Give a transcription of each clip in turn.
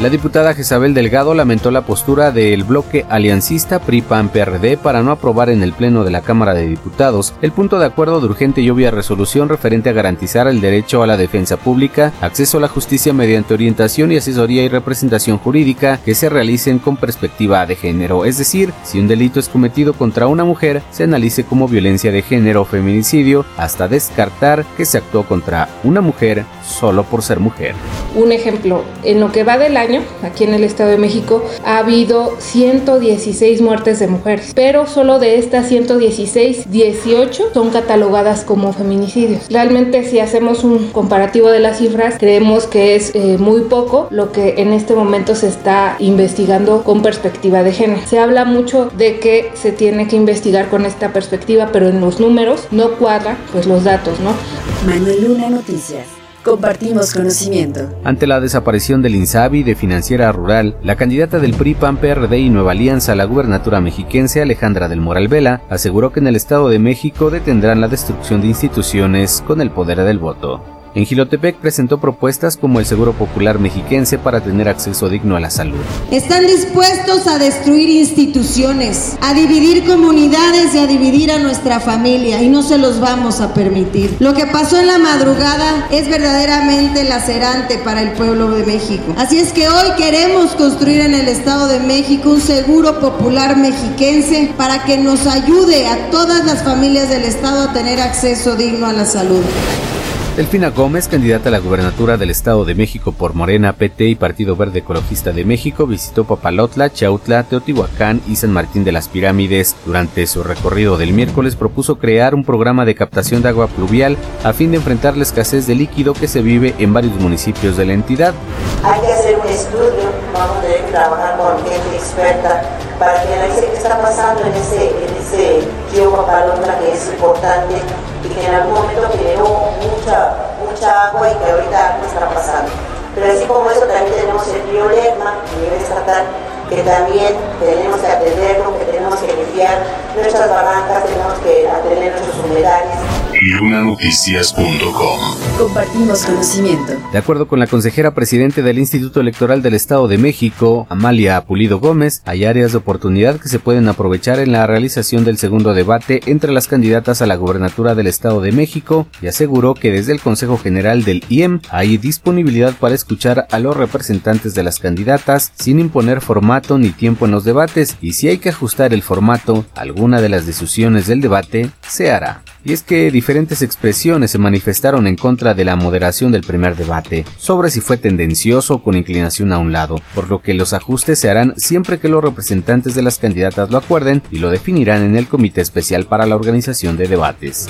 La diputada Jezabel Delgado lamentó la postura del bloque aliancista PRI-PAN-PRD para no aprobar en el Pleno de la Cámara de Diputados el punto de acuerdo de urgente y obvia resolución referente a garantizar el derecho a la defensa pública, acceso a la justicia mediante orientación y asesoría y representación jurídica que se realicen con perspectiva de género, es decir, si un delito es cometido contra una mujer, se analice como violencia de género o feminicidio hasta descartar que se actuó contra una mujer solo por ser mujer. Un ejemplo, en lo que va del año, aquí en el Estado de México, ha habido 116 muertes de mujeres, pero solo de estas 116, 18 son catalogadas como feminicidios. Realmente si hacemos un comparativo de las cifras, creemos que es eh, muy poco lo que en este momento se está investigando con perspectiva de género. Se habla mucho de que se tiene que investigar con esta perspectiva, pero en los números no cuadran pues los datos, ¿no? Manuel Luna Noticias. Compartimos conocimiento. Ante la desaparición del INSABI de Financiera Rural, la candidata del PRI, PAN, PRD y Nueva Alianza a la gubernatura mexiquense, Alejandra del Moral Vela, aseguró que en el Estado de México detendrán la destrucción de instituciones con el poder del voto. En Gilotepec presentó propuestas como el Seguro Popular Mexiquense para tener acceso digno a la salud. Están dispuestos a destruir instituciones, a dividir comunidades y a dividir a nuestra familia y no se los vamos a permitir. Lo que pasó en la madrugada es verdaderamente lacerante para el pueblo de México. Así es que hoy queremos construir en el Estado de México un Seguro Popular Mexiquense para que nos ayude a todas las familias del Estado a tener acceso digno a la salud. Delfina Gómez, candidata a la gubernatura del Estado de México por Morena, PT y Partido Verde Ecologista de México, visitó Papalotla, Chautla, Teotihuacán y San Martín de las Pirámides. Durante su recorrido del miércoles propuso crear un programa de captación de agua pluvial a fin de enfrentar la escasez de líquido que se vive en varios municipios de la entidad. Hay que hacer un estudio, vamos a tener que trabajar con gente experta para que analice qué está pasando en ese, en ese río Papalotla que es importante y que en algún momento generó mucha, mucha agua y que ahorita no está pasando. Pero así como eso también tenemos el río Lerma a nivel estatal, que también tenemos que atenderlo, que tenemos que limpiar nuestras barrancas, tenemos que atender nuestros humedales. Lunanoticias.com Compartimos conocimiento. De acuerdo con la consejera presidente del Instituto Electoral del Estado de México, Amalia Pulido Gómez, hay áreas de oportunidad que se pueden aprovechar en la realización del segundo debate entre las candidatas a la gubernatura del Estado de México y aseguró que desde el Consejo General del IEM hay disponibilidad para escuchar a los representantes de las candidatas sin imponer formato ni tiempo en los debates y si hay que ajustar el formato, alguna de las decisiones del debate se hará. Y es que diferentes expresiones se manifestaron en contra de la moderación del primer debate, sobre si fue tendencioso o con inclinación a un lado, por lo que los ajustes se harán siempre que los representantes de las candidatas lo acuerden y lo definirán en el Comité Especial para la Organización de Debates.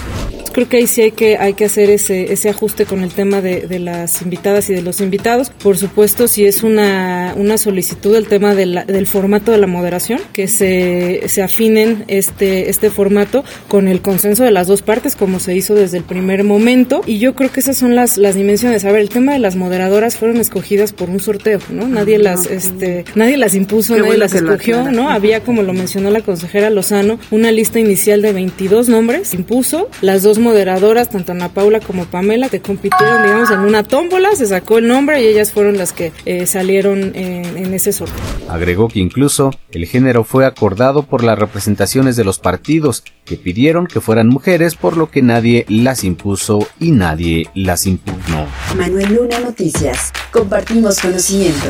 Creo que ahí sí hay que, hay que hacer ese, ese ajuste con el tema de, de las invitadas y de los invitados. Por supuesto, si es una, una solicitud el tema de la, del formato de la moderación, que se, se afinen este, este formato con el consenso de las dos partes, como se hizo desde el primer momento. Y yo creo que esas son las, las dimensiones. A ver, el tema de las moderadoras fueron escogidas por un sorteo, ¿no? Nadie las, este, nadie las impuso, nadie las escogió, ¿no? Había, como lo mencionó la consejera Lozano, una lista inicial de 22 nombres, impuso las dos moderadoras, tanto Ana Paula como Pamela, que compitieron, digamos, en una tómbola, se sacó el nombre y ellas fueron las que eh, salieron en, en ese sorteo. Agregó que incluso el género fue acordado por las representaciones de los partidos, que pidieron que fueran mujeres, por lo que nadie las impuso y nadie las impugnó. Manuel Luna Noticias. Compartimos conocimiento.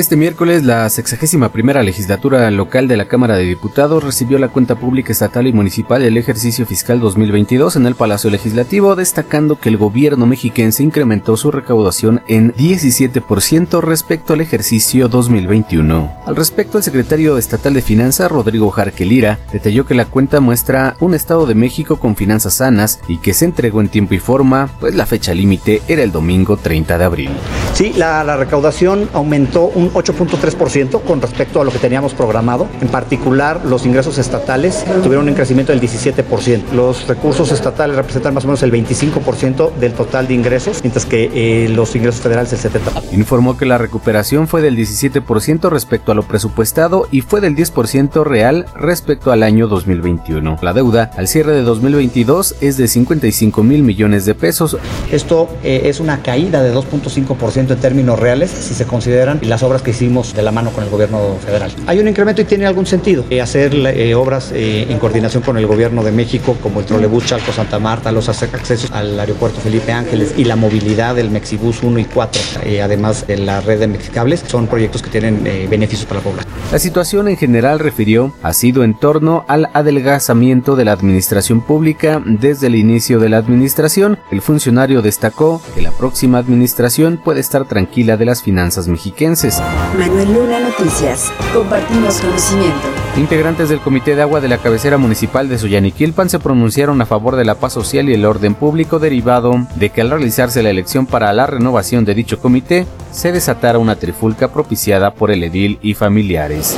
Este miércoles, la 61 primera legislatura local de la Cámara de Diputados recibió la cuenta pública estatal y municipal del ejercicio fiscal 2022 en el Palacio Legislativo, destacando que el gobierno mexiquense incrementó su recaudación en 17% respecto al ejercicio 2021. Al respecto, el secretario estatal de Finanzas, Rodrigo Jarquelira, detalló que la cuenta muestra un Estado de México con finanzas sanas y que se entregó en tiempo y forma, pues la fecha límite era el domingo 30 de abril. Sí, la recaudación aumentó un 8.3% con respecto a lo que teníamos programado. En particular, los ingresos estatales tuvieron un crecimiento del 17%. Los recursos estatales representan más o menos el 25% del total de ingresos, mientras que eh, los ingresos federales el 70%. Informó que la recuperación fue del 17% respecto a lo presupuestado y fue del 10% real respecto al año 2021. La deuda al cierre de 2022 es de 55 mil millones de pesos. Esto eh, es una caída de 2.5% en términos reales si se consideran las obras que hicimos de la mano con el gobierno federal. Hay un incremento y tiene algún sentido. Eh, hacer eh, obras eh, en coordinación con el gobierno de México, como el trolebús Chalco Santa Marta, los accesos al aeropuerto Felipe Ángeles y la movilidad del Mexibus 1 y 4, eh, además de la red de Mexicables, son proyectos que tienen eh, beneficios para la población. La situación en general, refirió, ha sido en torno al adelgazamiento de la administración pública desde el inicio de la administración. El funcionario destacó que la próxima administración puede estar tranquila de las finanzas mexiquenses. Manuel Luna Noticias. Compartimos conocimiento. Integrantes del Comité de Agua de la cabecera municipal de Soyaniquilpan se pronunciaron a favor de la paz social y el orden público derivado de que al realizarse la elección para la renovación de dicho comité, se desatara una trifulca propiciada por el edil y familiares.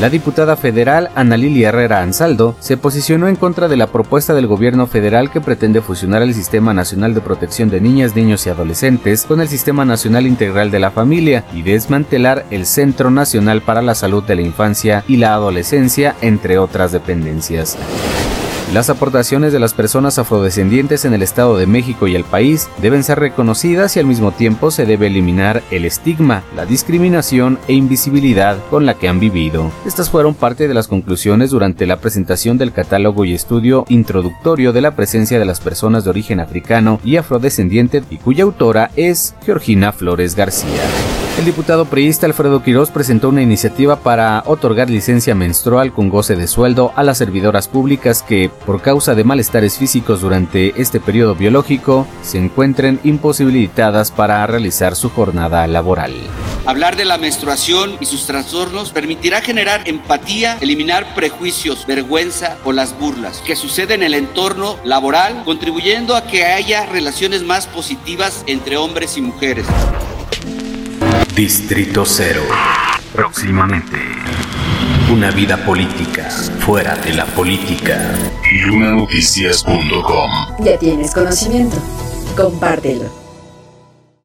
La diputada federal Ana Lilia Herrera Ansaldo se posicionó en contra de la propuesta del gobierno federal que pretende fusionar el Sistema Nacional de Protección de Niñas, Niños y Adolescentes con el Sistema Nacional Integral de la Familia y desmantelar el Centro Nacional para la Salud de la Infancia y la Adolescencia, entre otras dependencias. Las aportaciones de las personas afrodescendientes en el Estado de México y el país deben ser reconocidas y al mismo tiempo se debe eliminar el estigma, la discriminación e invisibilidad con la que han vivido. Estas fueron parte de las conclusiones durante la presentación del catálogo y estudio introductorio de la presencia de las personas de origen africano y afrodescendiente y cuya autora es Georgina Flores García. El diputado priista Alfredo Quirós presentó una iniciativa para otorgar licencia menstrual con goce de sueldo a las servidoras públicas que, por causa de malestares físicos durante este periodo biológico, se encuentren imposibilitadas para realizar su jornada laboral. Hablar de la menstruación y sus trastornos permitirá generar empatía, eliminar prejuicios, vergüenza o las burlas que suceden en el entorno laboral, contribuyendo a que haya relaciones más positivas entre hombres y mujeres. Distrito Cero. Próximamente. Una vida política fuera de la política. Ya tienes conocimiento. Compártelo.